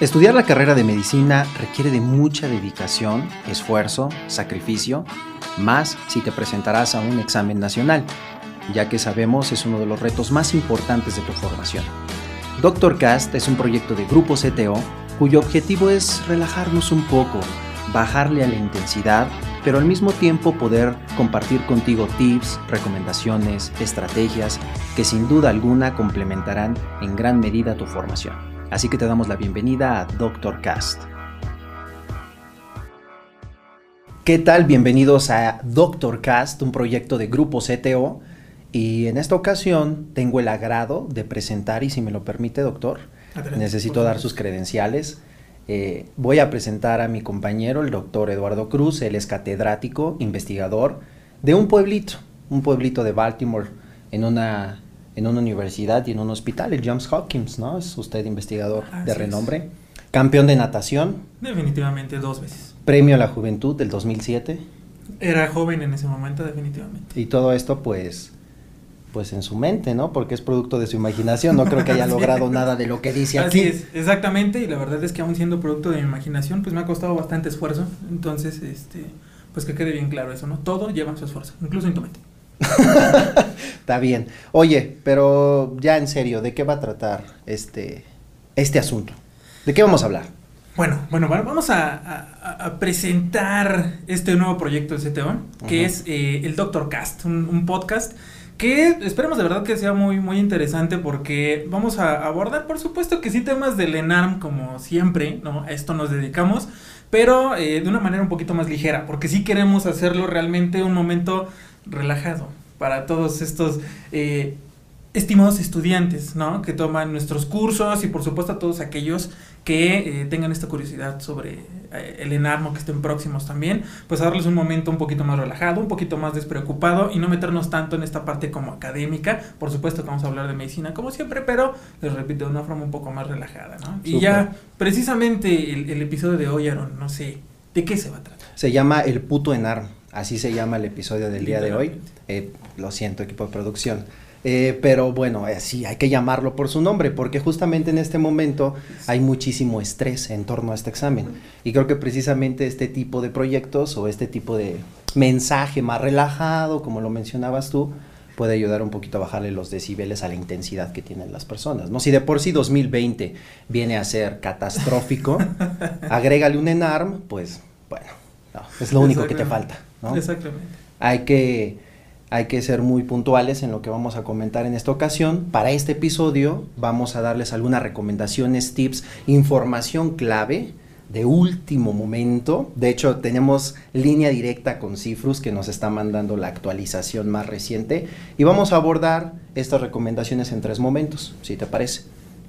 Estudiar la carrera de medicina requiere de mucha dedicación, esfuerzo, sacrificio, más si te presentarás a un examen nacional, ya que sabemos es uno de los retos más importantes de tu formación. Doctor Cast es un proyecto de Grupo CTO cuyo objetivo es relajarnos un poco, bajarle a la intensidad, pero al mismo tiempo poder compartir contigo tips, recomendaciones, estrategias que sin duda alguna complementarán en gran medida tu formación. Así que te damos la bienvenida a Doctor Cast. ¿Qué tal? Bienvenidos a Doctor Cast, un proyecto de Grupo CTO. Y en esta ocasión tengo el agrado de presentar, y si me lo permite, doctor, necesito dar sus credenciales. Eh, voy a presentar a mi compañero, el doctor Eduardo Cruz. Él es catedrático, investigador de un pueblito, un pueblito de Baltimore, en una en una universidad y en un hospital, el Johns Hopkins, ¿no? Es usted investigador de renombre. Campeón de natación. Definitivamente dos veces. Premio a la Juventud del 2007. Era joven en ese momento, definitivamente. Y todo esto, pues, pues en su mente, ¿no? Porque es producto de su imaginación. No creo que haya logrado nada de lo que dice aquí. Así es, exactamente. Y la verdad es que aún siendo producto de mi imaginación, pues me ha costado bastante esfuerzo. Entonces, este, pues que quede bien claro eso, ¿no? Todo lleva su esfuerzo, incluso en tu mente. Está bien. Oye, pero ya en serio, ¿de qué va a tratar este, este asunto? ¿De qué vamos a hablar? Bueno, bueno, vamos a, presentar este nuevo proyecto de CTO, que es eh, el Doctor Cast, un, podcast que esperemos de verdad que sea muy, muy interesante porque vamos a abordar, por supuesto que sí, temas del ENARM, como siempre, ¿no? A esto nos dedicamos, pero eh, de una manera un poquito más ligera, porque sí queremos hacerlo realmente un momento relajado para todos estos eh, estimados estudiantes, ¿no? Que toman nuestros cursos y por supuesto a todos aquellos que eh, tengan esta curiosidad sobre eh, el enarmo, que estén próximos también, pues a darles un momento un poquito más relajado, un poquito más despreocupado y no meternos tanto en esta parte como académica. Por supuesto que vamos a hablar de medicina como siempre, pero les repito, de una forma un poco más relajada, ¿no? Y ya precisamente el, el episodio de hoy, Aaron, no sé, ¿de qué se va a tratar? Se llama El puto enarmo. Así se llama el episodio del día de hoy. Eh, lo siento, equipo de producción. Eh, pero bueno, eh, sí, hay que llamarlo por su nombre, porque justamente en este momento hay muchísimo estrés en torno a este examen. Y creo que precisamente este tipo de proyectos o este tipo de mensaje más relajado, como lo mencionabas tú, puede ayudar un poquito a bajarle los decibeles a la intensidad que tienen las personas. ¿no? Si de por sí 2020 viene a ser catastrófico, agrégale un ENARM, pues bueno, es lo único que te falta. Exactamente. Hay que, hay que ser muy puntuales en lo que vamos a comentar en esta ocasión. Para este episodio vamos a darles algunas recomendaciones, tips, información clave de último momento. De hecho, tenemos línea directa con Cifrus que nos está mandando la actualización más reciente y vamos a abordar estas recomendaciones en tres momentos, si te parece.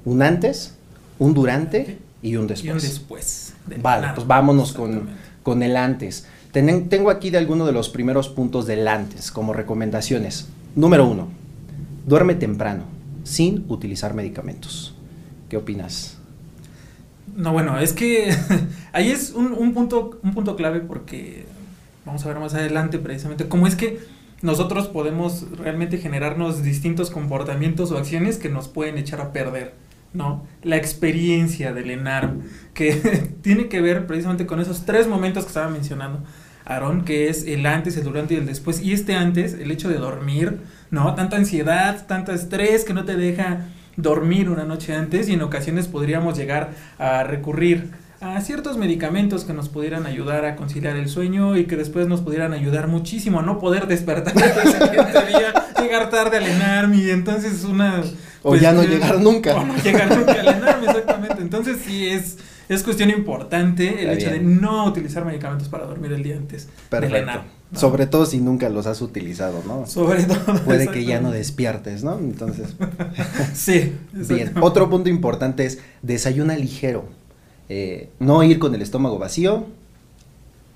Un antes, un durante y un después. Y un después. Vale, pues vámonos con, con el antes tengo aquí de algunos de los primeros puntos del antes como recomendaciones. Número uno, duerme temprano, sin utilizar medicamentos. ¿Qué opinas? No, bueno, es que ahí es un, punto, un punto clave porque vamos a ver más adelante precisamente cómo es que nosotros podemos realmente generarnos distintos comportamientos o acciones que nos pueden echar a perder, ¿no? La experiencia del ENARM, que tiene que ver precisamente con esos tres momentos que estaba mencionando. Aarón, que es el antes, el durante y el después. Y este antes, el hecho de dormir, ¿no? Tanta ansiedad, tanto estrés que no te deja dormir una noche antes y en ocasiones podríamos llegar a recurrir a ciertos medicamentos que nos pudieran ayudar a conciliar el sueño y que después nos pudieran ayudar muchísimo a no poder despertar el siguiente día, llegar tarde al ENARM y entonces una... o ya no llegar nunca. O no llegar nunca al ENARM, exactamente. Entonces sí es es cuestión importante el hecho de no utilizar medicamentos para dormir el día antes Perfecto. Sobre todo si nunca los has utilizado, ¿no? Sobre todo. Puede que ya no despiertes, ¿no? Entonces. sí. Bien. Otro punto importante es desayuna ligero. Eh, no ir con el estómago vacío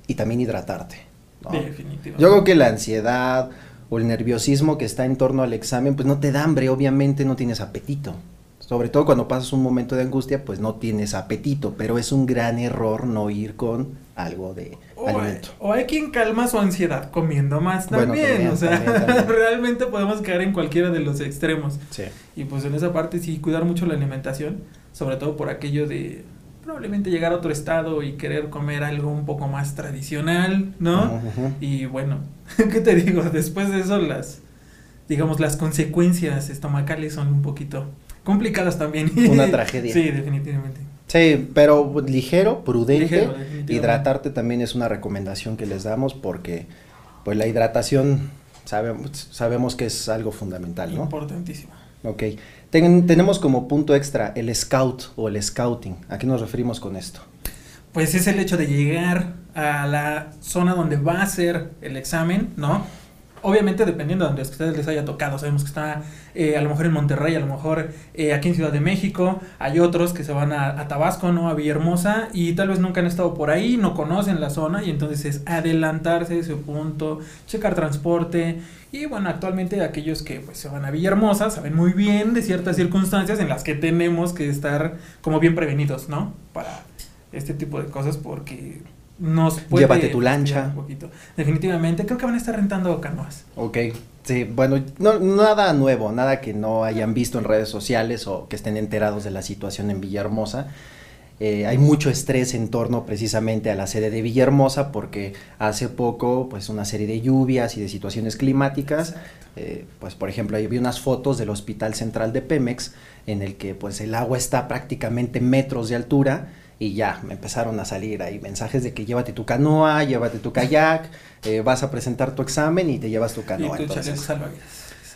y también hidratarte. Definitivamente. Yo creo que la ansiedad o el nerviosismo que está en torno al examen, pues no te da hambre, obviamente no tienes apetito. Sobre todo cuando pasas un momento de angustia, pues no tienes apetito, pero es un gran error no ir con algo de alimento. o hay quien calma su ansiedad comiendo más también, o sea, realmente podemos caer en cualquiera de los extremos. Sí. Y pues en esa parte sí cuidar mucho la alimentación, sobre todo por aquello de probablemente llegar a otro estado y querer comer algo un poco más tradicional, ¿no? Y bueno, ¿qué te digo? Después de eso las, digamos, las consecuencias estomacales son un poquito complicadas también. Una tragedia. Sí, definitivamente. Sí, pero ligero, prudente. Ligero. Hidratarte también es una recomendación que les damos porque pues la hidratación sabemos, sabemos que es algo fundamental, ¿no? Importantísimo. Ok. Ten- tenemos como punto extra el scout o el scouting. ¿A qué nos referimos con esto? Pues es el hecho de llegar a la zona donde va a ser el examen, ¿no? Obviamente dependiendo de donde ustedes les haya tocado. Sabemos que está eh, a lo mejor en Monterrey, a lo mejor eh, aquí en Ciudad de México. Hay otros que se van a, Tabasco, ¿no? A Villahermosa y tal vez nunca han estado por ahí, no conocen la zona y entonces es adelantarse a ese punto, checar transporte y bueno, actualmente aquellos que pues se van a Villahermosa saben muy bien de ciertas circunstancias en las que tenemos que estar como bien prevenidos, ¿no? Para este tipo de cosas porque nos puede Llévate tu lancha. un poquito. Definitivamente, creo que van a estar rentando canoas. Ok. Sí, bueno, no, nada nuevo, nada que no hayan visto en redes sociales o que estén enterados de la situación en Villahermosa. Eh, hay mucho estrés en torno precisamente a la sede de Villahermosa porque hace poco pues una serie de lluvias y de situaciones climáticas eh, pues por ejemplo ahí vi unas fotos del hospital central de Pemex en el que pues el agua está prácticamente metros de altura y ya me empezaron a salir ahí mensajes de que llévate tu canoa, llévate tu kayak, eh, vas a presentar tu examen y te llevas tu y canoa. tu Entonces,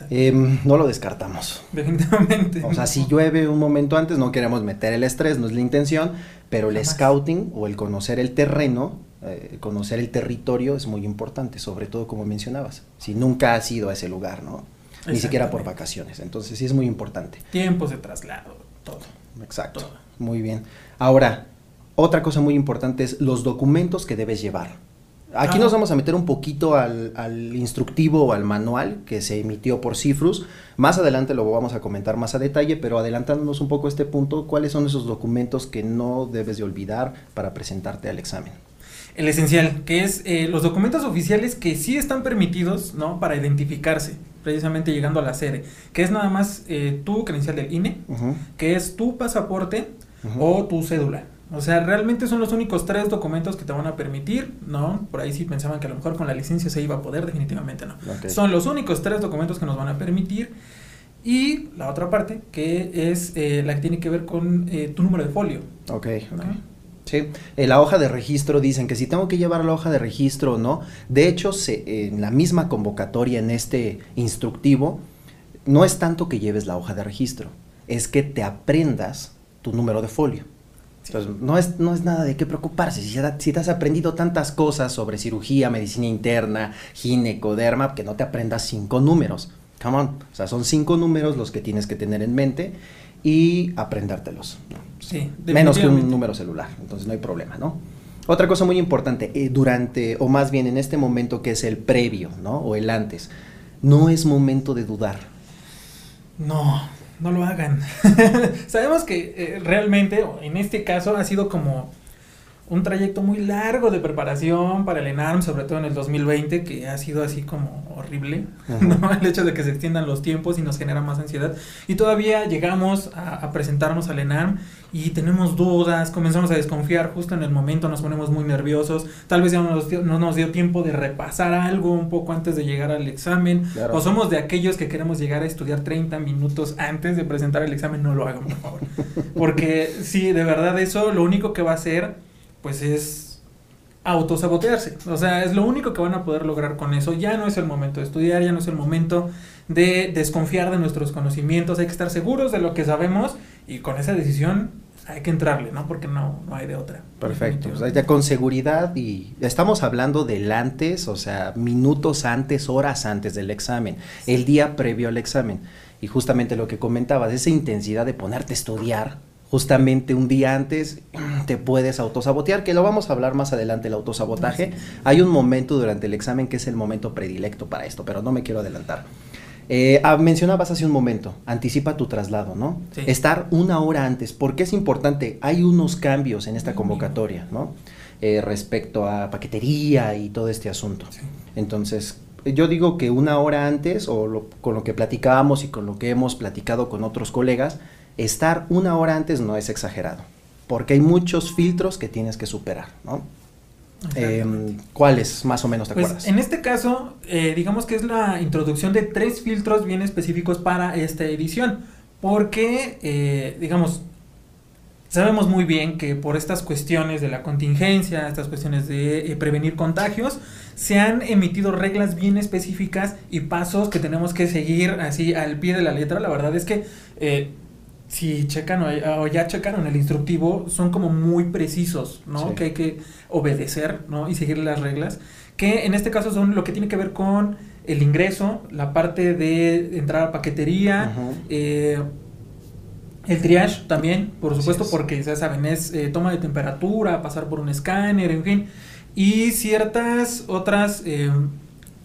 em, no lo descartamos. Definitivamente. O sea, si llueve un momento antes, no queremos meter el estrés, no es la intención, pero el Jamás. scouting o el conocer el terreno, eh, conocer el territorio es muy importante, sobre todo como mencionabas, si nunca has ido a ese lugar, ¿no? Ni siquiera por vacaciones, entonces sí es muy importante. Tiempos de traslado, todo. Exacto, Todo. muy bien. Ahora, otra cosa muy importante es los documentos que debes llevar. Aquí nos vamos a meter un poquito al, al instructivo o al manual que se emitió por Cifrus. Más adelante lo vamos a comentar más a detalle, pero adelantándonos un poco a este punto, ¿cuáles son esos documentos que no debes de olvidar para presentarte al examen? El esencial, que es eh, los documentos oficiales que sí están permitidos, ¿no? Para identificarse, precisamente llegando a la sede, que es nada más eh, tu credencial del INE, que es tu pasaporte o tu cédula. O sea, realmente son los únicos tres documentos que te van a permitir, ¿no? Por ahí sí pensaban que a lo mejor con la licencia se iba a poder, definitivamente no. Son los únicos tres documentos que nos van a permitir. Y la otra parte, que es eh, la que tiene que ver con eh, tu número de folio. Ok. Sí, en la hoja de registro dicen que si tengo que llevar la hoja de registro o no. De hecho, se, en la misma convocatoria, en este instructivo, no es tanto que lleves la hoja de registro, es que te aprendas tu número de folio. Entonces, no es, no es nada de qué preocuparse. Si, si te has aprendido tantas cosas sobre cirugía, medicina interna, ginecoderma, que no te aprendas cinco números. Come on. O sea, son cinco números los que tienes que tener en mente y aprendértelos. Sí, Menos que un número celular, entonces no hay problema, ¿no? Otra cosa muy importante, eh, durante, o más bien en este momento que es el previo, ¿no? O el antes, no es momento de dudar. No, no lo hagan. Sabemos que eh, realmente, en este caso, ha sido como un trayecto muy largo de preparación para el ENARM, sobre todo en el 2020, que ha sido así como horrible. ¿no? El hecho de que se extiendan los tiempos y nos genera más ansiedad. Y todavía llegamos a, a presentarnos al ENARM y tenemos dudas, comenzamos a desconfiar justo en el momento, nos ponemos muy nerviosos, tal vez ya no nos dio, no nos dio tiempo de repasar algo un poco antes de llegar al examen, Claro. o somos de aquellos que queremos llegar a estudiar 30 minutos antes de presentar el examen, no lo hagan, por favor. Porque sí, de verdad eso lo único que va a hacer, pues es autosabotearse. O sea, es lo único que van a poder lograr con eso. Ya no es el momento de estudiar, ya no es el momento de desconfiar de nuestros conocimientos. Hay que estar seguros de lo que sabemos y con esa decisión hay que entrarle, ¿no? Porque no, no hay de otra. Perfecto, o sea, ya con seguridad y estamos hablando del antes, o sea, minutos antes, horas antes del examen, el día previo al examen. Y justamente lo que comentabas, esa intensidad de ponerte a estudiar, justamente un día antes te puedes autosabotear, que lo vamos a hablar más adelante, el autosabotaje. Hay un momento durante el examen que es el momento predilecto para esto, pero no me quiero adelantar. Eh, ah, mencionabas hace un momento, anticipa tu traslado, ¿no? Sí. Estar una hora antes, porque es importante, hay unos cambios en esta convocatoria, ¿no? Eh, respecto a paquetería y todo este asunto. Sí. Entonces, yo digo que una hora antes, o lo- con lo que platicábamos y con lo que hemos platicado con otros colegas, estar una hora antes no es exagerado. porque hay muchos filtros que tienes que superar, ¿no? Eh, ¿Cuáles más o menos te pues, acuerdas? En este caso, eh, digamos que es la introducción de tres filtros bien específicos para esta edición, porque, eh, digamos, sabemos muy bien que por estas cuestiones de la contingencia, estas cuestiones de eh, prevenir contagios, se han emitido reglas bien específicas y pasos que tenemos que seguir así al pie de la letra. La verdad es que si checan o, ya checaron el instructivo, son como muy precisos, ¿no? Sí. Que hay que obedecer, ¿no? Y seguir las reglas. Que en este caso son lo que tiene que ver con el ingreso, la parte de entrar a paquetería, eh, el triage también, por supuesto, es. porque ya saben, es eh, toma de temperatura, pasar por un escáner, en fin, y ciertas otras, eh,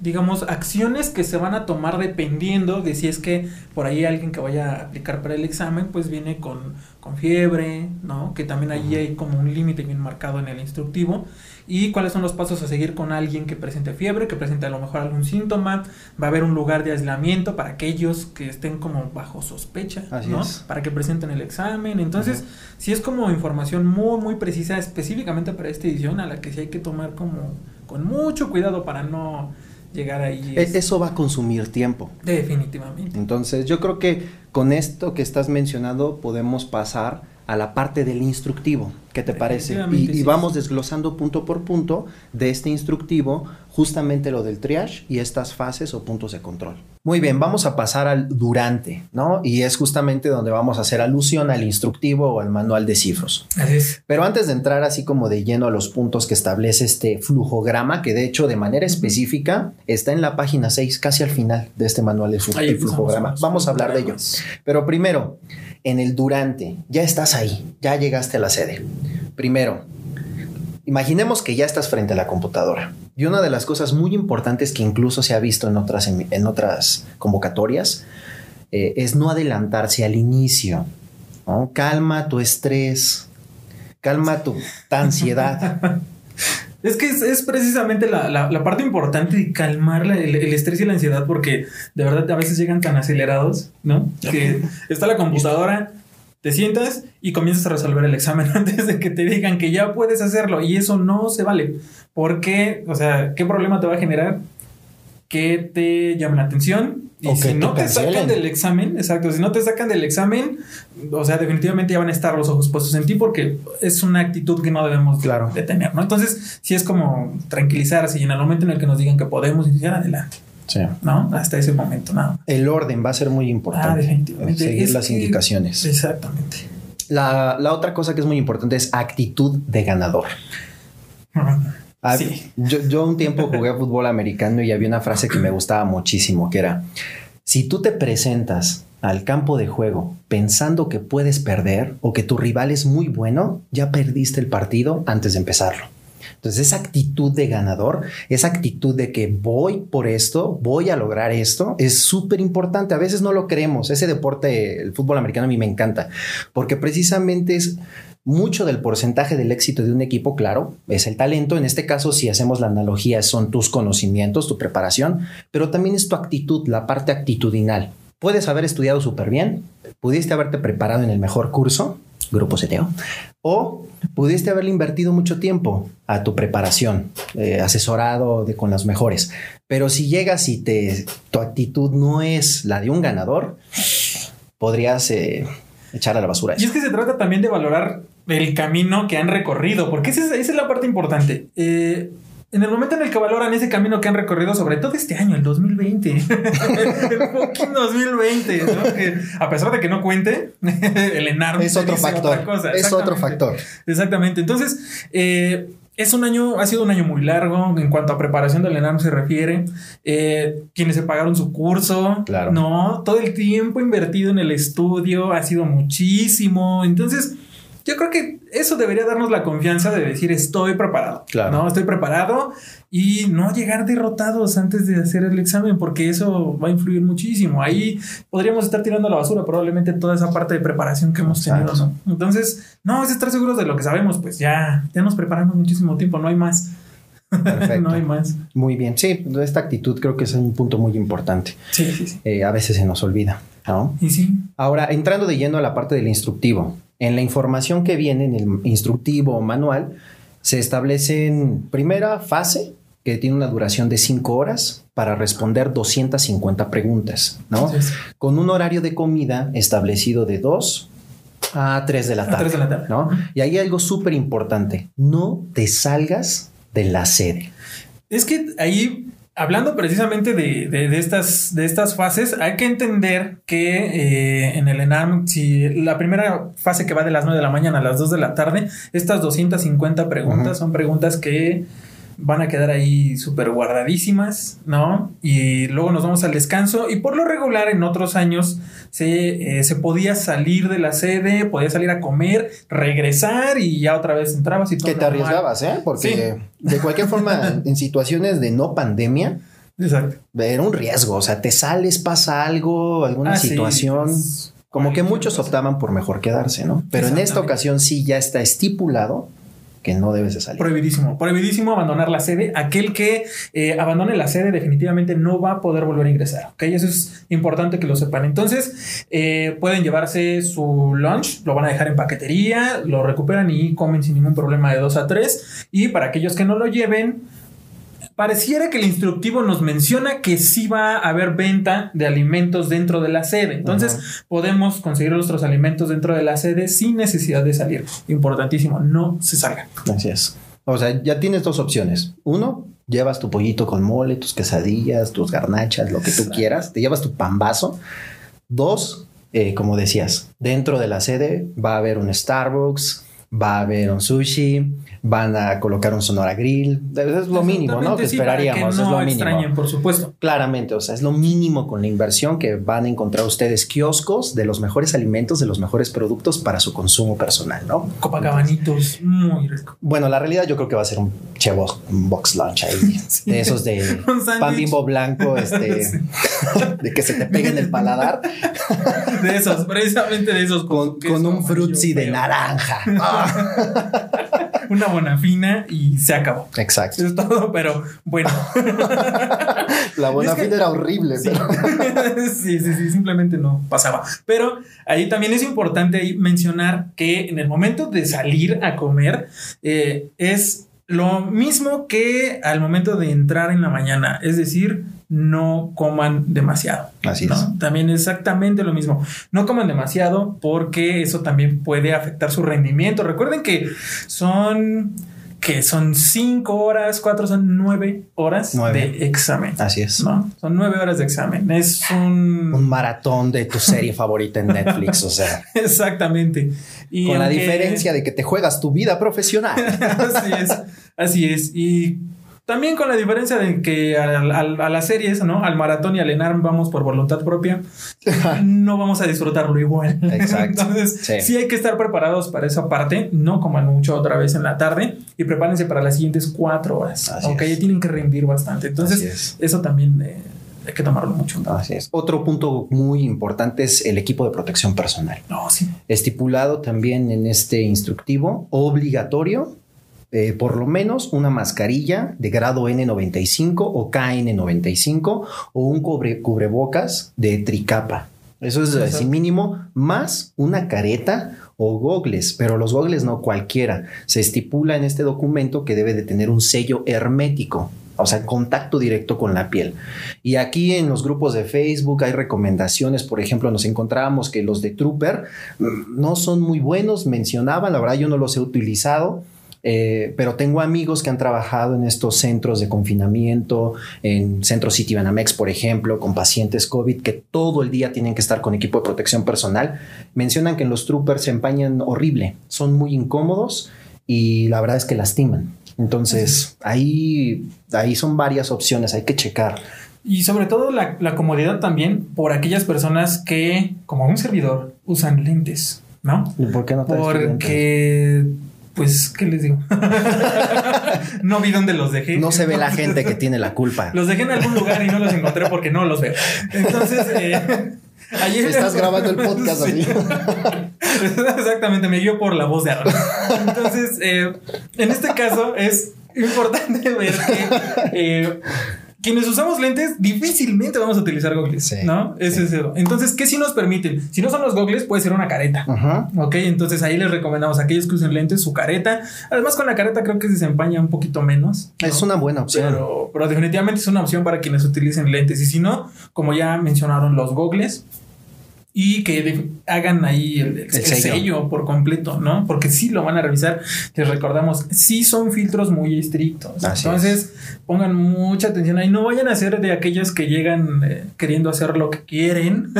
digamos, acciones que se van a tomar dependiendo de si es que por ahí alguien que vaya a aplicar para el examen, pues viene con, con fiebre, ¿no? Que también allí hay como un límite bien marcado en el instructivo. Y cuáles son los pasos a seguir con alguien que presente fiebre, que presente a lo mejor algún síntoma. Va a haber un lugar de aislamiento para aquellos que estén como bajo sospecha, Así ¿no? es. Para que presenten el examen. Entonces, sí es como información muy, muy precisa específicamente para esta edición, a la que sí hay que tomar como con mucho cuidado para no llegar ahí. E- Eso va a consumir tiempo. Definitivamente. Entonces, yo creo que con esto que estás mencionando podemos pasar a la parte del instructivo. ¿Qué te parece? Y, vamos desglosando punto por punto de este instructivo justamente lo del triage y estas fases o puntos de control. Muy bien, vamos a pasar al durante, ¿no? Y es justamente donde vamos a hacer alusión al instructivo o al manual de cifros. Así es. Pero antes de entrar así como de lleno a los puntos que establece este flujograma, que de hecho de manera específica está en la página 6, casi al final de este manual de flu- Ahí el empezamos flujograma. los Vamos a hablar de ello. Pero primero, en el durante, ya estás ahí, ya llegaste a la sede. Primero, imaginemos que ya estás frente a la computadora. Y una de las cosas muy importantes que incluso se ha visto en otras, en otras convocatorias eh, es no adelantarse al inicio. ¿no? Calma tu estrés, calma tu ansiedad. Es que es, es precisamente la, la- la parte importante de calmar la- el, el estrés y la ansiedad porque de verdad a veces llegan tan acelerados, ¿no? Que está la computadora, te sientas y comienzas a resolver el examen antes de que te digan que ya puedes hacerlo y eso no se vale. Porque, o sea, ¿qué problema te va a generar? Que te llamen la atención y O si no te cancelen. sacan del examen, exacto, si no te sacan del examen, o sea, definitivamente ya van a estar los ojos puestos en ti porque es una actitud que no debemos Claro. de tener, ¿no? Entonces, sí es como tranquilizarse y en el momento en el que nos digan que podemos iniciar adelante, Sí. ¿no? Hasta ese momento, ¿no? El orden va a ser muy Ah, importante. definitivamente. Seguir Es las que- indicaciones. Exactamente. La, la otra cosa que es muy importante es actitud de ganador. Ah, Sí. yo, yo un tiempo jugué fútbol americano y había una frase que me gustaba muchísimo, que era, si tú te presentas al campo de juego pensando que puedes perder o que tu rival es muy bueno, ya perdiste el partido antes de empezarlo. Entonces esa actitud de ganador, esa actitud de que voy por esto, voy a lograr esto, es súper importante. A veces no lo creemos. Ese deporte, el fútbol americano a mí me encanta, porque precisamente es mucho del porcentaje del éxito de un equipo, claro, es el talento. En este caso, si hacemos la analogía, son tus conocimientos, tu preparación, pero también es tu actitud, la parte actitudinal. Puedes haber estudiado súper bien, pudiste haberte preparado en el mejor curso, grupo CTO, o pudiste haberle invertido mucho tiempo a tu preparación, eh, asesorado de, con las mejores. Pero si llegas y te, tu actitud no es la de un ganador, podrías eh, echar a la basura Y es que se trata también de valorar el camino que han recorrido, porque esa es, esa es la parte importante. Eh, en el momento en el que valoran ese camino que han recorrido, sobre todo este año, el 2020, el fucking 2020, ¿no? Que a pesar de que no cuente, el ENARM Es otro factor. otra cosa. es otro factor. Exactamente. Entonces, eh, es un año, ha sido un año muy largo en cuanto a preparación del ENARM se refiere. Eh, quienes se pagaron su curso, Claro. no, todo el tiempo invertido en el estudio ha sido muchísimo. Entonces, yo creo que eso debería darnos la confianza de decir estoy preparado. Claro. No, estoy preparado y no llegar derrotados antes de hacer el examen, porque eso va a influir muchísimo. Ahí podríamos estar tirando a la basura probablemente toda esa parte de preparación que hemos tenido, Exacto. ¿no? Entonces, no, es estar seguros de lo que sabemos, pues ya, ya nos preparamos muchísimo tiempo, no hay más. Perfecto. no hay más. Muy bien. Sí, esta actitud creo que es un punto muy importante. Sí, sí, sí. Eh, a veces se nos olvida, ¿no? Y sí, Ahora, entrando de lleno a la parte del instructivo, En la información que viene en el instructivo o manual, se establece en primera fase, que tiene una duración de 5 horas para responder 250 preguntas, ¿no? Con un horario de comida establecido de 2 a 3 de la tarde. de la tarde. ¿no? Y hay algo súper importante, no te salgas de la sede. Es que ahí hablando precisamente de, estas, de estas fases, hay que entender que eh, en el ENARM, si la primera fase que va de las 9 de la mañana a las 2 de la tarde, estas 250 preguntas son preguntas que van a quedar ahí súper guardadísimas, ¿no? Y luego nos vamos al descanso y por lo regular en otros años se, eh, se podía salir de la sede, podía salir a comer, regresar y ya otra vez entrabas y todo. Que te arriesgabas, ¿eh? Porque de cualquier forma, en situaciones de no pandemia, Exacto. Era un riesgo, o sea, te sales, pasa algo, alguna ah, situación. como que muchos optaban por mejor quedarse, ¿no? Pero en esta ocasión sí ya está estipulado que no debes de salir. Prohibidísimo, prohibidísimo abandonar la sede. Aquel que eh, abandone la sede definitivamente no va a poder volver a ingresar. ¿ok? Eso es importante que lo sepan. Entonces, eh, pueden llevarse su lunch, lo van a dejar en paquetería, lo recuperan y comen sin ningún problema de 2 a 3. Y para aquellos que no lo lleven, pareciera que el instructivo nos menciona que sí va a haber venta de alimentos dentro de la sede. Entonces, podemos conseguir nuestros alimentos dentro de la sede sin necesidad de salir. Importantísimo, no se salgan. Así es. O sea, ya tienes dos opciones. Uno, llevas tu pollito con mole, tus quesadillas, tus garnachas, lo que tú quieras. Te llevas tu pambazo. Dos, eh, como decías, dentro de la sede va a haber un Starbucks, va a haber un sushi, van a colocar un Sonora Grill. Es lo mínimo, ¿no? Que esperaríamos. no es lo mínimo. por supuesto. Claramente, o sea, es lo mínimo con la inversión que van a encontrar ustedes kioscos de los mejores alimentos, de los mejores productos para su consumo personal, ¿no? Copacabanitos, muy rico. Bueno, la realidad yo creo que va a ser un chevo, un box lunch ahí. De esos de pan bimbo blanco, este, de que se te pegue en el paladar. de esos, precisamente de esos. Con, con un frutzi de naranja. una buena fina y se acabó. Exacto. es todo, pero bueno. La buena fina era horrible. Sí. sí, sí, simplemente no pasaba. Pero ahí también es importante mencionar que en el momento de salir a comer eh, es lo mismo que al momento de entrar en la mañana, es decir, no coman demasiado. Así es. También exactamente lo mismo. No coman demasiado porque eso también puede afectar su rendimiento. Recuerden que son que son cinco horas, cuatro son nueve horas de examen. Así es. ¿no? Son nueve horas de examen. Es un... Un maratón de tu serie favorita en Netflix, o sea. Exactamente. Y Con la diferencia de que te juegas tu vida profesional. así es, así es. Y también con la diferencia de que a, la serie eso, ¿no? Al maratón y al ENARM vamos por voluntad propia, no vamos a disfrutarlo igual. Exacto. Entonces, sí. hay que estar preparados para esa parte, no coman mucho otra vez en la tarde y prepárense para las siguientes cuatro horas. Aunque ya tienen que rendir bastante. Entonces, eso también eh, hay que tomarlo mucho. Así es. Otro punto muy importante es el equipo de protección personal. No, sí. Estipulado también en este instructivo, obligatorio eh, por lo menos una mascarilla de grado N95 o KN95 o un cubrebocas de tricapa. Eso es así mínimo, más una careta o gogles, pero los gogles no cualquiera. Se estipula en este documento que debe de tener un sello hermético, o sea, contacto directo con la piel. Y aquí en los grupos de Facebook hay recomendaciones, por ejemplo, nos encontrábamos que los de Trooper mm, no son muy buenos, mencionaban, la verdad yo no los he utilizado eh, pero tengo amigos que han trabajado en estos centros de confinamiento, en Centro City Banamex, por ejemplo, con pacientes COVID que todo el día tienen que estar con equipo de protección personal. Mencionan que los troopers se empañan horrible, son muy incómodos y la verdad es que lastiman. Entonces, ahí, ahí son varias opciones, hay que checar. Y sobre todo la, la comodidad también por aquellas personas que, como un servidor, usan lentes, ¿no? ¿Y por qué no Porque pues, ¿qué les digo? no vi dónde los dejé. No se ve la gente que tiene la culpa. Los dejé en algún lugar y no los encontré porque no los veo. Entonces, eh, ayer... Estás grabando el podcast así. Exactamente, me guió por la voz de Aaron. Entonces, eh, en este caso es importante ver que... Eh, quienes usamos lentes difícilmente vamos a utilizar gogles, ¿no? Ese es eso. Entonces, ¿qué si nos permiten? Si no son los gogles, puede ser una careta. Ok, entonces ahí les recomendamos a aquellos que usen lentes su careta. Además, con la careta creo que se desempeña un poquito menos. Es una buena opción. Pero, pero definitivamente es una opción para quienes utilicen lentes. Y si no, como ya mencionaron los gogles, y que hagan ahí el, sello. por completo, ¿no? Porque sí lo van a revisar. Les recordamos, sí son filtros muy estrictos. Entonces, pongan mucha atención ahí. No vayan a ser de aquellos que llegan eh, queriendo hacer lo que quieren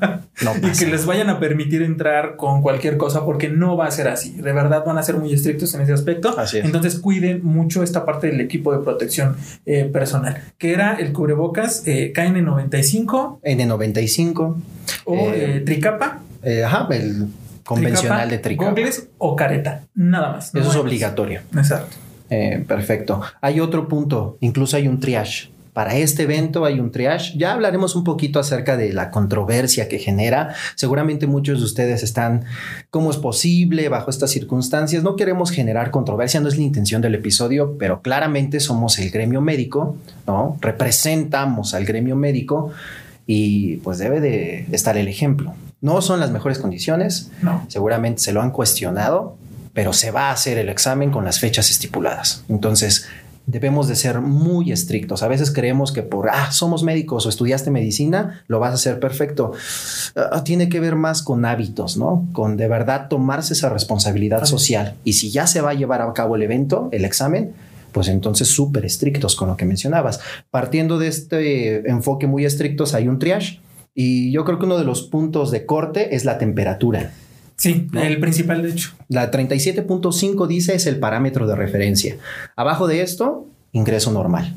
y que les vayan a permitir entrar con cualquier cosa, porque no va a ser así. De verdad van a ser muy estrictos en ese aspecto. Entonces, cuiden mucho esta parte del equipo de protección eh, personal, que era el cubrebocas eh, KN95. N95. O eh, tricapa. Eh, ajá, el convencional de tricapa. Gogles o careta, nada más. Eso es obligatorio. Exacto. Eh, perfecto. Hay otro punto, incluso hay un triage. Para este evento hay un triage. Ya hablaremos un poquito acerca de la controversia que genera. Seguramente muchos de ustedes están, ¿cómo es posible bajo estas circunstancias? No queremos generar controversia, no es la intención del episodio, pero claramente somos el gremio médico, ¿no? Representamos al gremio médico y pues debe de estar el ejemplo. No son las mejores condiciones, seguramente se lo han cuestionado, pero se va a hacer el examen con las fechas estipuladas. Entonces, debemos de ser muy estrictos. A veces creemos que por, ah, somos médicos o estudiaste medicina, lo vas a hacer perfecto. Ah, tiene que ver más con hábitos, ¿no? Con de verdad tomarse esa responsabilidad social. Y si ya se va a llevar a cabo el evento, el examen, pues entonces súper estrictos con lo que mencionabas. Partiendo de este enfoque muy estrictos, hay un triage y yo creo que uno de los puntos de corte es la temperatura. Sí, el principal de hecho. La 37.5 dice es el parámetro de referencia. Abajo de esto, ingreso normal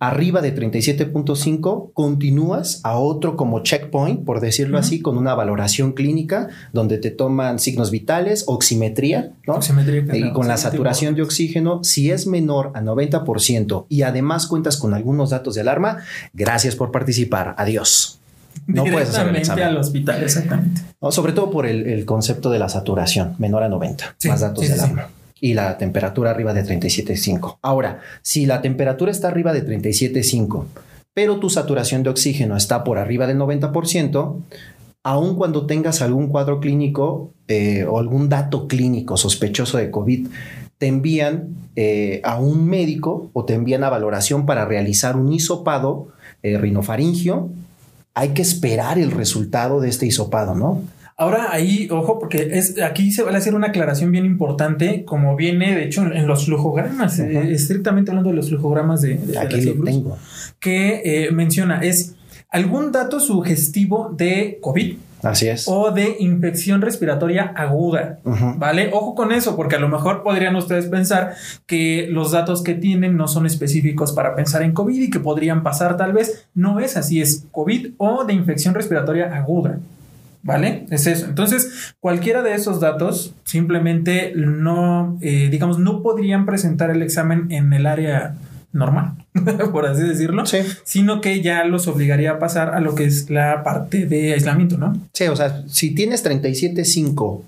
arriba de 37.5 continúas a otro como checkpoint, por decirlo así, con una valoración clínica donde te toman signos vitales, oximetría, ¿no? Oximetría, y con la saturación de oxígeno, si es menor a 90% y además cuentas con algunos datos de alarma, gracias por participar. Adiós. No puedes hacer el al hospital, exactamente. sobre todo por el, concepto de la saturación, menor a 90, más datos de alarma y la temperatura arriba de 37.5. Ahora, si la temperatura está arriba de 37.5, pero tu saturación de oxígeno está por arriba del 90%, aun cuando tengas algún cuadro clínico eh, o algún dato clínico sospechoso de COVID, te envían eh, a un médico o te envían a valoración para realizar un hisopado eh, rinofaringio. Hay que esperar el resultado de este hisopado, ¿no? Ahora ahí, ojo, porque es aquí se va a hacer una aclaración bien importante, como viene, de hecho, en, los flujogramas, eh, estrictamente hablando de los flujogramas de, aquí lo tengo. que eh, menciona es algún dato sugestivo de COVID. Así es. O de infección respiratoria aguda. ¿Vale? Ojo con eso, porque a lo mejor podrían ustedes pensar que los datos que tienen no son específicos para pensar en COVID y que podrían pasar tal vez. No es así, es COVID o de infección respiratoria aguda. ¿Vale? Es eso. Entonces, cualquiera de esos datos simplemente no, eh, digamos, no podrían presentar el examen en el área normal, por así decirlo, sí. sino que ya los obligaría a pasar a lo que es la parte de aislamiento, ¿no? Sí, o sea, si tienes 37.5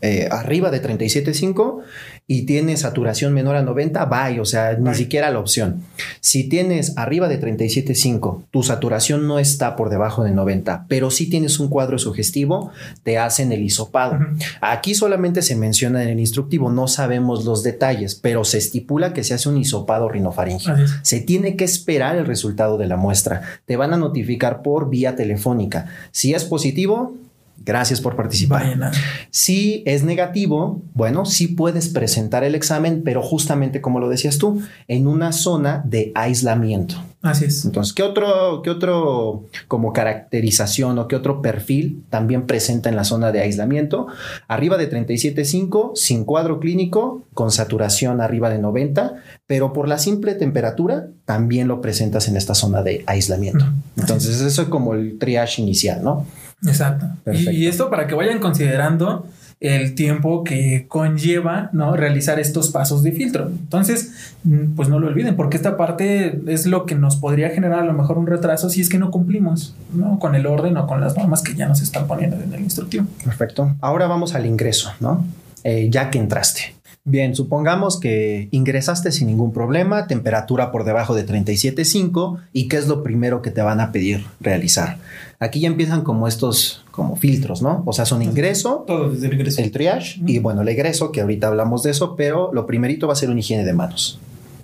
eh, arriba de 37.5 y tienes saturación menor a 90, bye, o sea, ni siquiera la opción. Si tienes arriba de 37.5, tu saturación no está por debajo de 90, pero si tienes un cuadro sugestivo, te hacen el hisopado. Aquí solamente se menciona en el instructivo, no sabemos los detalles, pero se estipula que se hace un hisopado rinofaringio. Se tiene que esperar el resultado de la muestra. Te van a notificar por vía telefónica. Si es positivo, Gracias por participar. Si es negativo, bueno, sí puedes presentar el examen, pero justamente como lo decías tú, en una zona de aislamiento. Así es. Entonces, ¿qué otro, qué otro como caracterización o qué otro perfil también presenta en la zona de aislamiento? Arriba de 37.5, sin cuadro clínico, con saturación arriba de 90, pero por la simple temperatura también lo presentas en esta zona de aislamiento. Entonces, eso es como el triage inicial, ¿no? Exacto. Y, esto para que vayan considerando el tiempo que conlleva ¿no? realizar estos pasos de filtro. Entonces, mm, pues no lo olviden, porque esta parte es lo que nos podría generar a lo mejor un retraso si es que no cumplimos ¿no? con el orden o con las normas que ya nos están poniendo en el instructivo. Perfecto. Ahora vamos al ingreso, ¿no? Eh, ya que entraste. Bien, supongamos que ingresaste sin ningún problema, temperatura por debajo de 37.5 y qué es lo primero que te van a pedir realizar. Aquí ya empiezan como estos como filtros, ¿no? O sea, son ingreso, Todo desde el ingreso. el triage y bueno, el egreso, que ahorita hablamos de eso, pero lo primerito va a ser una higiene de manos.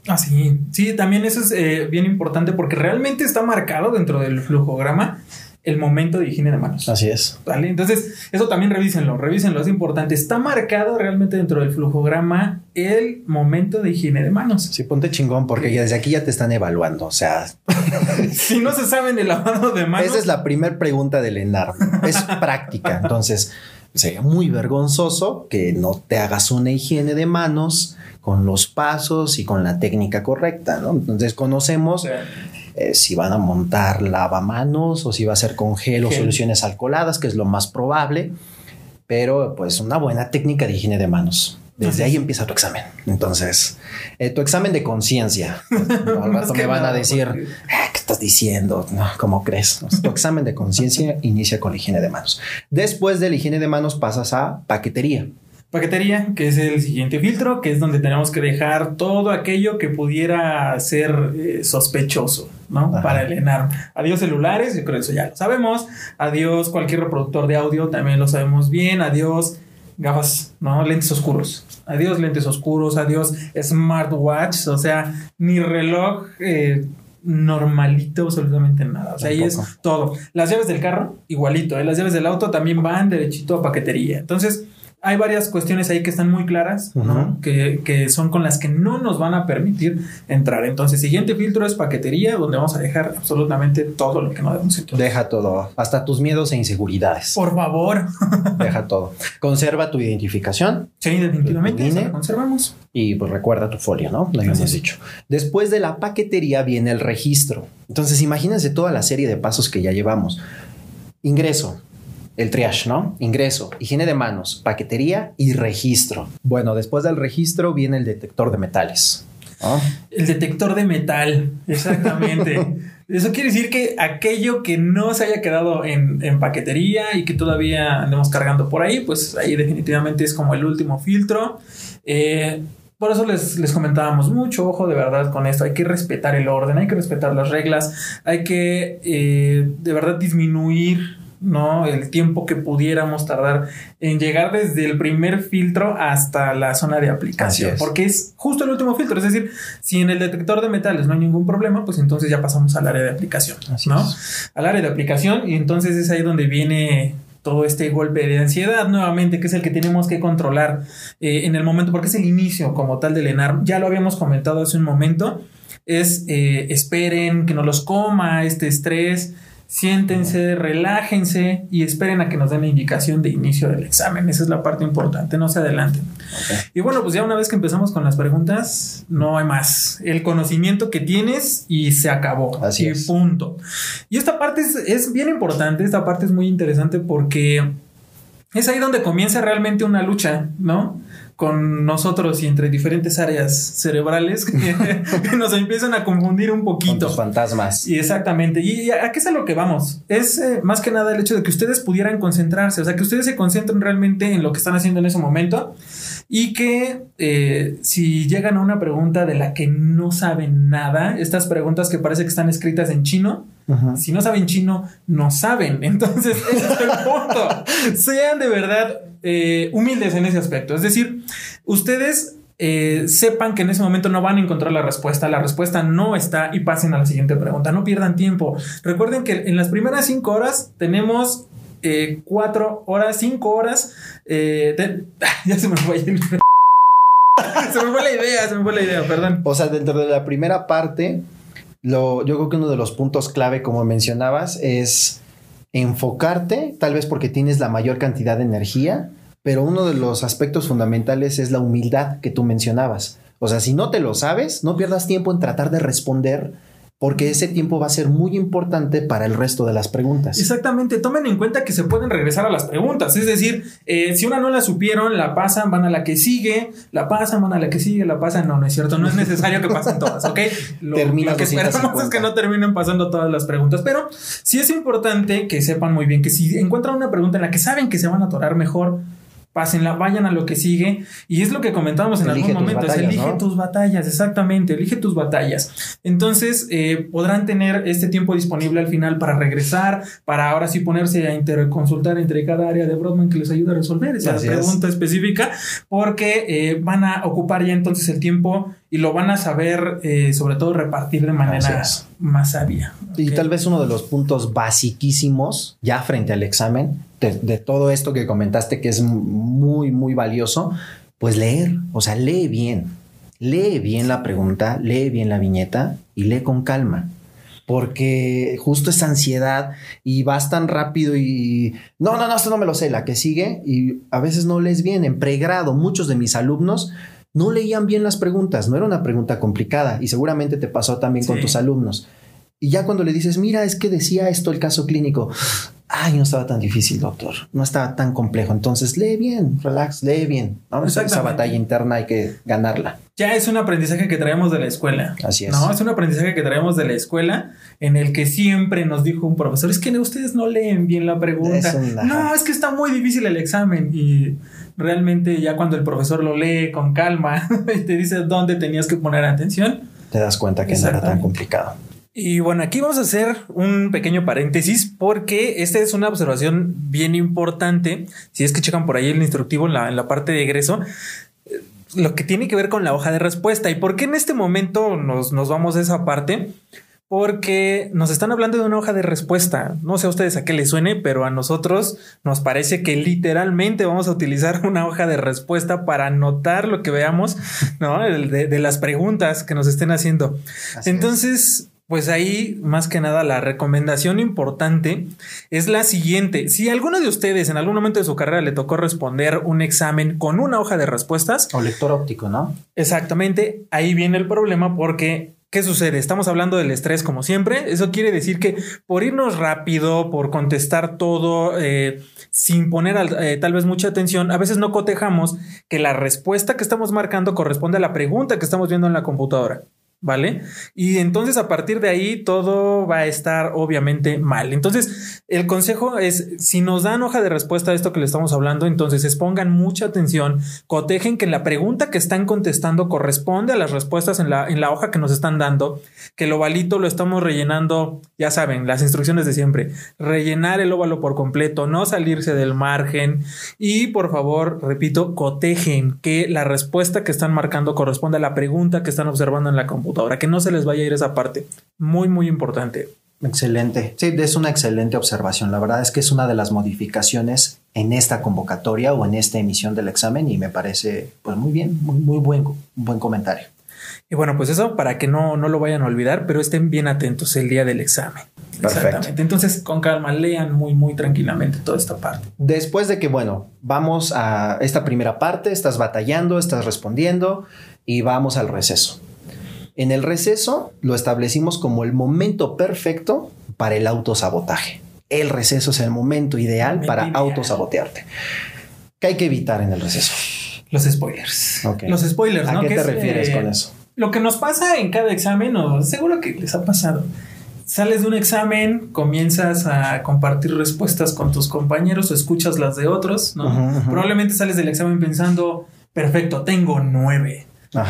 Ah, sí. Sí, también eso es eh, bien importante porque realmente está marcado dentro del flujograma el momento de higiene de manos. Así es. ¿Vale? Entonces, eso también revísenlo, revísenlo, es importante. Está marcado realmente dentro del flujograma el momento de higiene de manos. Sí, ponte chingón porque ya desde aquí ya te están evaluando. O sea, Si no se saben el lavado de manos, esa es la primera pregunta del ENAR. Es práctica. Entonces, sería muy vergonzoso que no te hagas una higiene de manos con los pasos y con la técnica correcta, ¿no? Entonces, conocemos eh, si van a montar lavamanos o si va a ser con gel o soluciones alcoholadas, que es lo más probable, pero pues una buena técnica de higiene de manos. Desde ahí empieza tu examen. Entonces, eh, tu examen de conciencia. Al Más rato me van a decir, porque- "Ah, ¿qué estás diciendo? No, ¿Cómo crees? No, Tu examen de conciencia inicia con la higiene de manos. Después de la higiene de manos pasas a paquetería. Paquetería, que es el siguiente filtro, que es donde tenemos que dejar todo aquello que pudiera ser eh, sospechoso, ¿no? Ajá. Para el ENARM. Adiós celulares, yo creo que eso ya lo sabemos. Adiós cualquier reproductor de audio, también lo sabemos bien. Adiós gafas, ¿no? Lentes oscuros. Adiós lentes oscuros, adiós smartwatch, o sea, ni reloj eh, normalito, absolutamente nada. O sea, ahí es todo. Las llaves del carro, igualito. ¿eh? Las llaves del auto también van derechito a paquetería. Entonces, hay varias cuestiones ahí que están muy claras, ¿no? Que, que son con las que no nos van a permitir entrar. Entonces, siguiente filtro es paquetería, donde vamos a dejar absolutamente todo lo que no debemos entrar. Deja todo, hasta tus miedos e inseguridades. Por favor. Deja todo. Conserva tu identificación Sí, definitivamente. La conservamos. y pues recuerda tu folio, ¿no? Lo es. dicho. Después de la paquetería viene el registro. Entonces, imagínense toda la serie de pasos que ya llevamos. Ingreso, el triage, ¿no? Ingreso, higiene de manos, paquetería y registro. Bueno, después del registro viene el detector de metales. ¿no? El detector de metal, exactamente. Eso quiere decir que aquello que no se haya quedado en, en paquetería y que todavía andemos cargando por ahí, pues ahí definitivamente es como el último filtro. Eh, por eso les, les comentábamos mucho, ojo de verdad con esto, hay que respetar el orden, hay que respetar las reglas, hay que eh, de verdad disminuir ¿no? el tiempo que pudiéramos tardar en llegar desde el primer filtro hasta la zona de aplicación, es. porque es justo el último filtro, es decir, si en el detector de metales no hay ningún problema, pues entonces ya pasamos al área de aplicación, Así ¿no? es. Al área de aplicación y entonces es ahí donde viene todo este golpe de ansiedad nuevamente, que es el que tenemos que controlar eh, en el momento, porque es el inicio como tal del ENAR. Ya lo habíamos comentado hace un momento. Es eh, esperen que no los coma este estrés, siéntense, relájense y esperen a que nos den la indicación de inicio del examen. Esa es la parte importante, no se adelanten. Y bueno, pues ya una vez que empezamos con las preguntas, no hay más. El conocimiento que tienes y se acabó. Así y es. punto. Y esta parte es, es bien importante, esta parte es muy interesante porque es ahí donde comienza realmente una lucha, ¿no? Con nosotros y entre diferentes áreas cerebrales que, nos empiezan a confundir un Con poquito. tus fantasmas. Y exactamente. ¿Y a qué es a lo que vamos? Es eh, más que nada el hecho de que ustedes pudieran concentrarse, o sea, que ustedes se concentren realmente en lo que están haciendo en ese momento y que eh, si llegan a una pregunta de la que no saben nada, estas preguntas que parece que están escritas en chino, si no saben chino, no saben. Entonces, ese es el punto. Sean de verdad eh, humildes en ese aspecto. Es decir, ustedes eh, sepan que en ese momento no van a encontrar la respuesta. La respuesta no está y pasen a la siguiente pregunta. No pierdan tiempo. Recuerden que en las primeras cinco horas tenemos eh, cuatro horas, cinco horas. eh, ya se me fue. se me fue la idea, se me fue la idea, perdón. O sea, dentro de la primera parte, lo, yo creo que uno de los puntos clave, como mencionabas, es enfocarte, tal vez porque tienes la mayor cantidad de energía, pero uno de los aspectos fundamentales es la humildad que tú mencionabas. O sea, si no te lo sabes, no pierdas tiempo en tratar de responder, porque ese tiempo va a ser muy importante para el resto de las preguntas. Exactamente, tomen en cuenta que se pueden regresar a las preguntas, es decir, eh, si una no la supieron, la pasan, van a la que sigue, la pasan, van a la que sigue, la pasan, no, no es cierto, no es necesario que pasen todas, ¿ok? Lo, lo que esperamos 250. es que no terminen pasando todas las preguntas, pero sí es importante que sepan muy bien que si encuentran una pregunta en la que saben que se van a atorar mejor, pásenla, vayan a lo que sigue. Y es lo que comentábamos en algún momento, elige tus batallas, exactamente, elige tus batallas. Entonces eh, podrán tener este tiempo disponible al final para regresar, para ahora sí ponerse a interconsultar entre cada área de Broadman que les ayude a resolver esa pregunta específica, porque eh, van a ocupar ya entonces el tiempo y lo van a saber eh, sobre todo repartir de manera más sabia. Y tal vez uno de los puntos basiquísimos ya frente al examen de, todo esto que comentaste que es muy, muy valioso, pues leer, o sea, lee bien, lee bien la pregunta, lee bien la viñeta y lee con calma. Porque justo esa ansiedad y vas tan rápido y no, no, no, esto no me lo sé, la que sigue y a veces no lees bien. En pregrado, muchos de mis alumnos no leían bien las preguntas, no era una pregunta complicada y seguramente te pasó también con tus alumnos. Y ya cuando le dices, mira, es que decía esto el caso clínico, ay, no estaba tan difícil, doctor, no estaba tan complejo. Entonces, lee bien, relax, lee bien. Esa batalla interna hay que ganarla. Ya es un aprendizaje que traemos de la escuela. Así es. No, es un aprendizaje que traemos de la escuela en el que siempre nos dijo un profesor, es que ustedes no leen bien la pregunta. no, es que está muy difícil el examen y realmente ya cuando el profesor lo lee con calma y te dice dónde tenías que poner atención, te das cuenta que no era tan complicado. Y bueno, aquí vamos a hacer un pequeño paréntesis porque esta es una observación bien importante. Si es que checan por ahí el instructivo en la, en la parte de egreso, eh, lo que tiene que ver con la hoja de respuesta. ¿Y por qué en este momento nos, nos vamos a esa parte? Porque nos están hablando de una hoja de respuesta. No sé a ustedes a qué les suene, pero a nosotros nos parece que literalmente vamos a utilizar una hoja de respuesta para anotar lo que veamos, ¿no? De, de las preguntas que nos estén haciendo. Entonces, pues ahí, más que nada, la recomendación importante es la siguiente. Si alguno de ustedes en algún momento de su carrera le tocó responder un examen con una hoja de respuestas. O lector óptico, ¿no? Exactamente. Ahí viene el problema porque ¿Qué sucede? Estamos hablando del estrés como siempre. Eso quiere decir que por irnos rápido, por contestar todo eh, sin poner eh, tal vez mucha atención, a veces no cotejamos que la respuesta que estamos marcando corresponde a la pregunta que estamos viendo en la computadora. ¿Vale? Y entonces a partir de ahí todo va a estar obviamente mal. Entonces, el consejo es, si nos dan hoja de respuesta a esto que le estamos hablando, entonces pongan mucha atención, cotejen que la pregunta que están contestando corresponde a las respuestas en la, en la hoja que nos están dando, que el ovalito lo estamos rellenando, ya saben, las instrucciones de siempre, rellenar el óvalo por completo, no salirse del margen y por favor, repito, cotejen que la respuesta que están marcando corresponde a la pregunta que están observando en la computadora Ahora que no se les vaya a ir esa parte. Muy, muy importante. Excelente. Sí, es una excelente observación. La verdad es que es una de las modificaciones en esta convocatoria o en esta emisión del examen y me parece pues muy bien, muy, muy buen, buen comentario. Y bueno, pues eso para que no, no lo vayan a olvidar, pero estén bien atentos el día del examen. Exactamente. Entonces, con calma, lean muy, muy tranquilamente toda esta parte. Después de que, bueno, vamos a esta primera parte, estás batallando, estás respondiendo y vamos al receso. En el receso lo establecimos como el momento perfecto para el autosabotaje. El receso es el momento ideal para autosabotearte. ¿Qué hay que evitar en el receso? Los spoilers. Los spoilers, ¿A qué te refieres con eh, eso? Lo que nos pasa en cada examen, o seguro que les ha pasado. Sales de un examen, comienzas a compartir respuestas con tus compañeros o escuchas las de otros, ¿no? Probablemente sales del examen pensando, perfecto, tengo nueve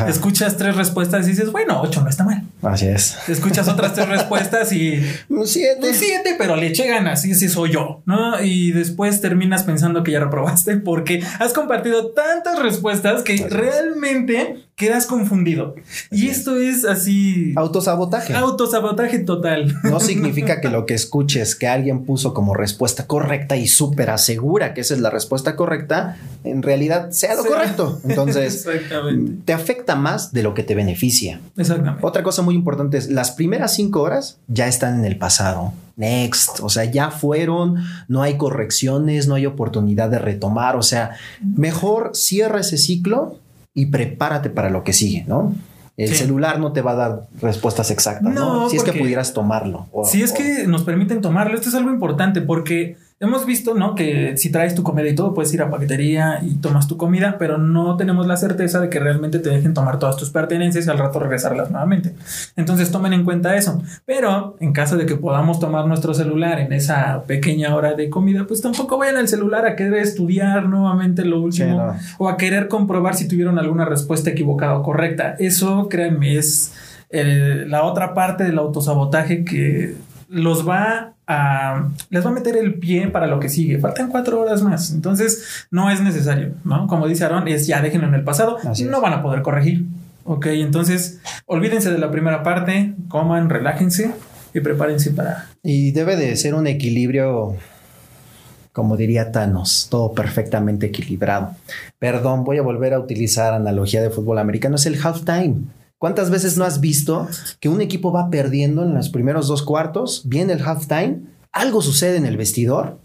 Escuchas tres respuestas y dices, bueno, ocho no está mal. Así es. Escuchas otras tres respuestas y. Un siete. Un siete, pero le eché ganas. Y así soy yo, ¿no? Y después terminas pensando que ya reprobaste porque has compartido tantas respuestas que realmente quedas confundido. y esto es así. Autosabotaje. Autosabotaje total. No significa que lo que escuches que alguien puso como respuesta correcta y súper asegura que esa es la respuesta correcta, en realidad sea lo correcto. Entonces, te afecta más de lo que te beneficia. Exactamente. Otra cosa muy importante es las primeras cinco horas ya están en el pasado. Next, o sea, ya fueron, no hay correcciones, no hay oportunidad de retomar, o sea, mejor cierra ese ciclo y prepárate para lo que sigue, ¿no? El celular no te va a dar respuestas exactas, ¿no? Si es que pudieras tomarlo. si es que nos permiten tomarlo, esto es algo importante porque hemos visto, ¿no? Que si traes tu comida y todo, puedes ir a paquetería y tomas tu comida, pero no tenemos la certeza de que realmente te dejen tomar todas tus pertenencias y al rato regresarlas nuevamente. Entonces tomen en cuenta eso. Pero en caso de que podamos tomar nuestro celular en esa pequeña hora de comida, pues tampoco vayan al celular a querer estudiar nuevamente lo último o a querer comprobar si tuvieron alguna respuesta equivocada o correcta. Eso, créanme, es eh, la otra parte del autosabotaje que los va a, les va a meter el pie para lo que sigue. Faltan cuatro horas más. Entonces, no es necesario, ¿no? Como dice Aaron, es ya déjenlo en el pasado. no van a poder corregir. Ok, entonces, olvídense de la primera parte, coman, relájense y prepárense para. Y debe de ser un equilibrio, como diría Thanos, todo perfectamente equilibrado. Perdón, voy a volver a utilizar analogía de fútbol americano, es el halftime. ¿Cuántas veces no has visto que un equipo va perdiendo en los primeros dos cuartos, viene el halftime, algo sucede en el vestidor,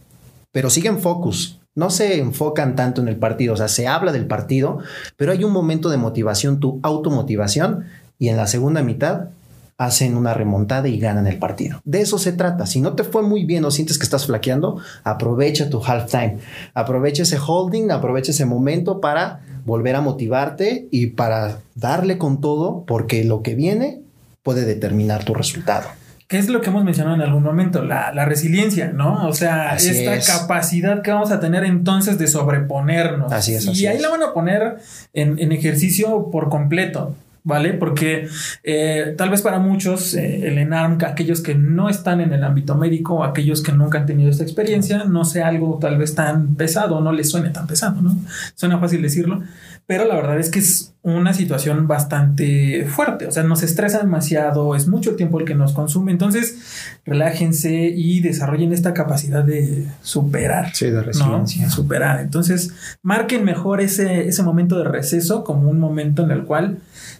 pero siguen focus, no se enfocan tanto en el partido, o sea, se habla del partido, pero hay un momento de motivación, tu automotivación, y en la segunda mitad hacen una remontada y ganan el partido. De eso se trata. Si no te fue muy bien o sientes que estás flaqueando, aprovecha tu halftime, aprovecha ese holding, aprovecha ese momento para volver a motivarte y para darle con todo, porque lo que viene puede determinar tu resultado. ¿Qué es lo que hemos mencionado en algún momento? La, resiliencia, ¿no? O sea, esta capacidad que vamos a tener entonces de sobreponernos. Así es. y ahí la van a poner en, en ejercicio por completo. ¿Vale? Porque eh, tal vez para muchos eh, el ENARM, aquellos que no están en el ámbito médico, aquellos que nunca han tenido esta experiencia, no sea algo tal vez tan pesado, no les suene tan pesado, ¿no? Suena fácil decirlo, pero la verdad es que es una situación bastante fuerte, o sea, nos estresa demasiado, es mucho tiempo el que nos consume, entonces relájense y desarrollen esta capacidad de superar. Sí, de resiliencia. Superar. Entonces, marquen mejor ese, ese momento de receso como un momento en el cual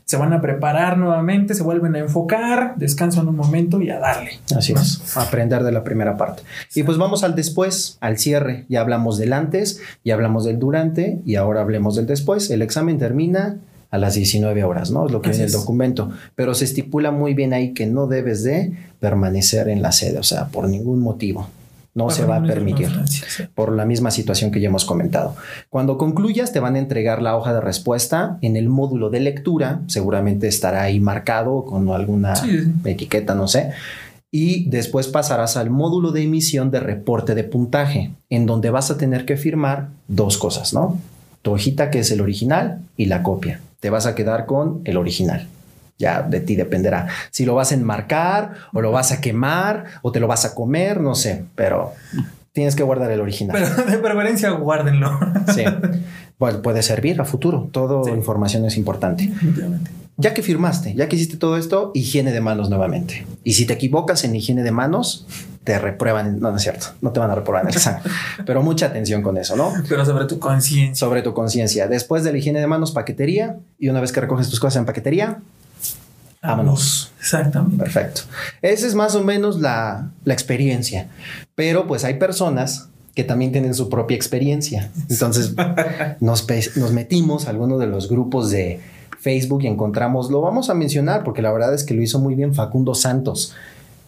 se van a preparar nuevamente, se vuelven a enfocar, descansan un momento y a darle. Así es, aprender de la primera parte. Y pues vamos al después, al cierre. Ya hablamos del antes, ya hablamos del durante y ahora hablemos del después. El examen termina a las 19 horas, ¿no? Es lo que viene el documento. Pero se estipula muy bien ahí que no debes de permanecer en la sede, o sea, por ningún motivo no se va a permitir por la misma situación que ya hemos comentado. Cuando concluyas te van a entregar la hoja de respuesta en el módulo de lectura, seguramente estará ahí marcado con alguna etiqueta, no sé. Y después pasarás al módulo de emisión de reporte de puntaje, en donde vas a tener que firmar dos cosas, ¿no? Tu hojita que es el original y la copia. Te vas a quedar con el original ya de ti dependerá. Si lo vas a enmarcar o lo vas a quemar o te lo vas a comer, no sé, pero tienes que guardar el original. Pero de preferencia guárdenlo. Sí. Bueno, puede servir a futuro. Toda información es importante. Ya que firmaste, ya que hiciste todo esto, higiene de manos nuevamente. Y si te equivocas en higiene de manos, te reprueban. No, no es cierto. No te van a reprobar en el examen. Pero mucha atención con eso, ¿no? Pero sobre tu conciencia. Sobre tu conciencia. Después de la higiene de manos, paquetería. Y una vez que recoges tus cosas en paquetería, Vámonos. Exactamente. Perfecto. Esa es más o menos la, experiencia. Pero pues hay personas que también tienen su propia experiencia. Entonces nos, nos metimos a alguno de los grupos de Facebook y encontramos, lo vamos a mencionar porque la verdad es que lo hizo muy bien Facundo Santos.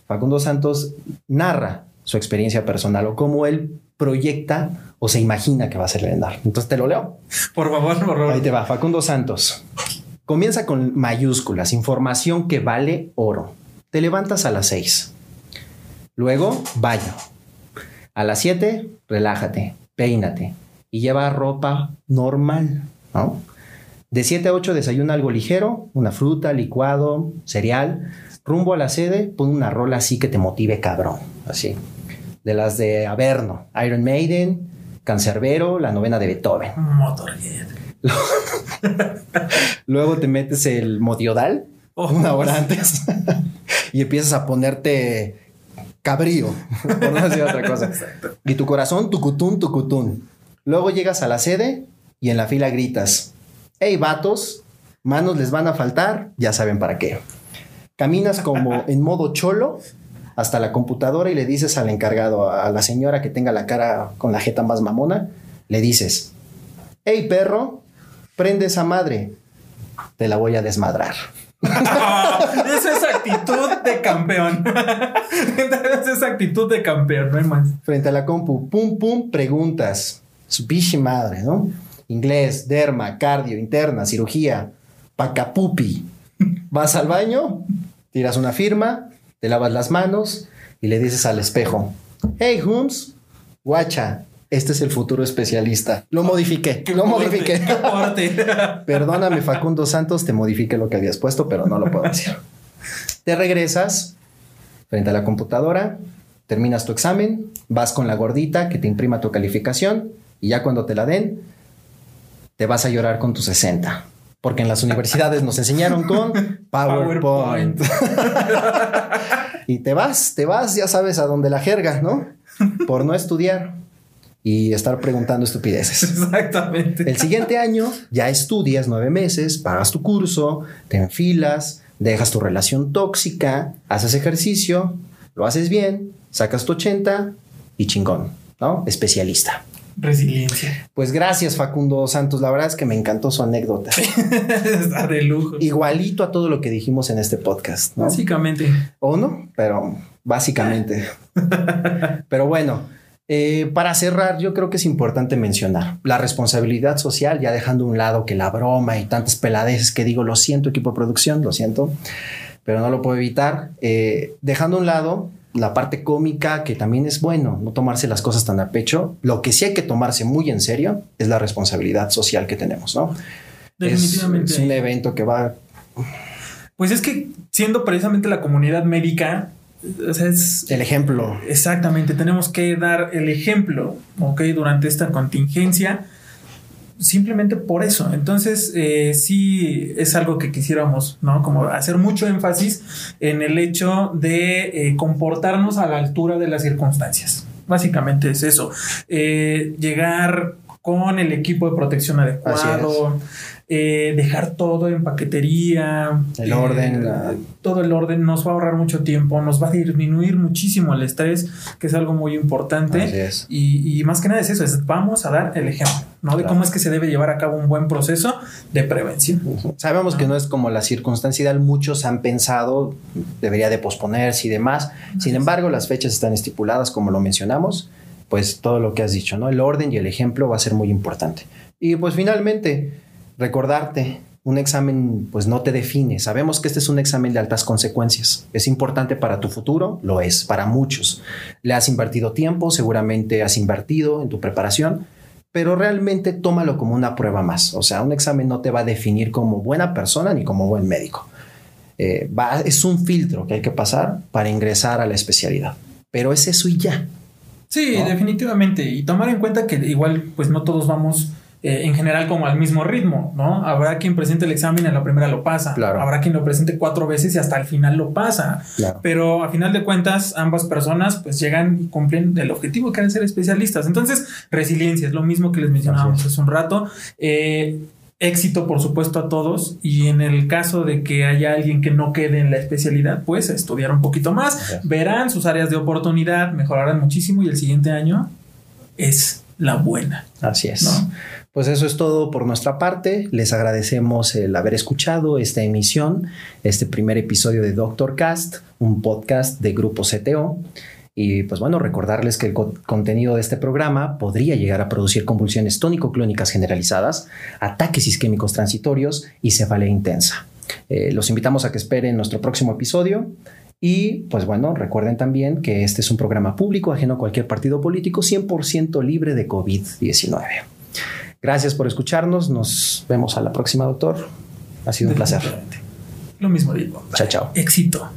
Facundo Santos narra su experiencia personal o cómo él proyecta o se imagina que va a ser el Entonces te lo leo. Por favor, por favor. Ahí te va, Facundo Santos. Comienza con mayúsculas, información que vale oro. Te levantas a las 6. Luego, baño. A las 7, relájate, peínate y lleva ropa normal, De 7 a 8 desayuna algo ligero, una fruta, licuado, cereal. Rumbo a la sede, pon una rola así que te motive cabrón, así. De las de Averno, Iron Maiden, Cancerbero, la novena de Beethoven. Motorhead. Luego te metes el modiodal oh. una hora antes y empiezas a ponerte cabrío, por no decir otra cosa. Y tu corazón, tu tu tucutún. Luego llegas a la sede y en la fila gritas, hey vatos, manos les van a faltar, ya saben para qué. Caminas como en modo cholo hasta la computadora y le dices al encargado, a la señora que tenga la cara con la jeta más mamona, le dices, hey perro, prende esa madre, te la voy a desmadrar. Esa es actitud de campeón. Esa es actitud de campeón, no hay más. Frente a la compu, pum, pum, preguntas. Su pichi madre, ¿no? Inglés, derma, cardio, interna, cirugía, pacapupi. Vas al baño, tiras una firma, te lavas las manos y le dices al espejo, hey Holmes, guacha, este es el futuro especialista. Lo modifiqué, lo modifiqué. Perdóname Facundo Santos, te modifiqué lo que habías puesto, pero no lo puedo decir. Te regresas frente a la computadora, terminas tu examen, vas con la gordita que te imprima tu calificación y ya cuando te la den, te vas a llorar con tu 60. Porque en las universidades nos enseñaron con PowerPoint. PowerPoint. y te vas, te vas, ya sabes a dónde la jerga, ¿no? Por no estudiar y estar preguntando estupideces. Exactamente. El siguiente año ya estudias nueve meses, pagas tu curso, te enfilas, dejas tu relación tóxica, haces ejercicio, lo haces bien, sacas tu 80 y chingón, ¿no? Especialista. Resiliencia. Pues gracias, Facundo Santos. La verdad es que me encantó su anécdota. Está de lujo. Igualito a todo lo que dijimos en este podcast, ¿no? Básicamente. O no, pero básicamente. pero bueno, eh, para cerrar, yo creo que es importante mencionar la responsabilidad social, ya dejando a un lado que la broma y tantas peladeces que digo, lo siento, equipo de producción, lo siento, pero no lo puedo evitar. Eh, dejando a un lado la parte cómica, que también es bueno, no tomarse las cosas tan a pecho. Lo que sí hay que tomarse muy en serio es la responsabilidad social que tenemos, ¿no? Definitivamente. Es, es un evento que va. Pues es que siendo precisamente la comunidad médica, o sea, es el ejemplo. Exactamente, tenemos que dar el ejemplo, ¿ok? Durante esta contingencia, simplemente por eso. Entonces, eh, sí es algo que quisiéramos, ¿no? Como hacer mucho énfasis en el hecho de eh, comportarnos a la altura de las circunstancias. Básicamente es eso. Eh, llegar con el equipo de protección adecuado, eh, dejar todo en paquetería. El orden. Eh, todo el orden nos va a ahorrar mucho tiempo, nos va a disminuir muchísimo el estrés, que es algo muy importante. Y, más que nada es eso, es vamos a dar el ejemplo, ¿no? De cómo es que se debe llevar a cabo un buen proceso de prevención. Sabemos que no es como la circunstancia ideal, muchos han pensado, debería de posponerse y demás. Sin embargo, las fechas están estipuladas, como lo mencionamos, pues todo lo que has dicho, ¿no? El orden y el ejemplo va a ser muy importante. Y pues finalmente, recordarte, un examen pues no te define. Sabemos que este es un examen de altas consecuencias. Es importante para tu futuro, lo es, para muchos. Le has invertido tiempo, seguramente has invertido en tu preparación, pero realmente tómalo como una prueba más. O sea, un examen no te va a definir como buena persona ni como buen médico. Eh, es un filtro que hay que pasar para ingresar a la especialidad. Pero es eso y ya. Sí, definitivamente. Y tomar en cuenta que igual pues no todos vamos eh, en general como al mismo ritmo, ¿no? Habrá quien presente el examen en la primera lo pasa. Claro. Habrá quien lo presente cuatro veces y hasta el final lo pasa. Claro. Pero a final de cuentas, ambas personas pues llegan y cumplen el objetivo que es ser especialistas. Entonces, resiliencia es lo mismo que les mencionábamos hace un rato. Eh, éxito, por supuesto, a todos. Y en el caso de que haya alguien que no quede en la especialidad, pues estudiar un poquito más, verán sus áreas de oportunidad, mejorarán muchísimo y el siguiente año es la buena. Así es. ¿no? Pues eso es todo por nuestra parte. Les agradecemos el haber escuchado esta emisión, este primer episodio de Doctor Cast, un podcast de Grupo CTO. Y pues bueno, recordarles que el co contenido de este programa podría llegar a producir convulsiones tónico-clónicas generalizadas, ataques isquémicos transitorios y cefalea intensa. Eh, los invitamos a que esperen nuestro próximo episodio. Y pues bueno, recuerden también que este es un programa público ajeno a cualquier partido político 100% libre de COVID-19. Gracias por escucharnos. Nos vemos a la próxima, doctor. Ha sido un placer. Lo mismo digo. Chao, chao. Éxito.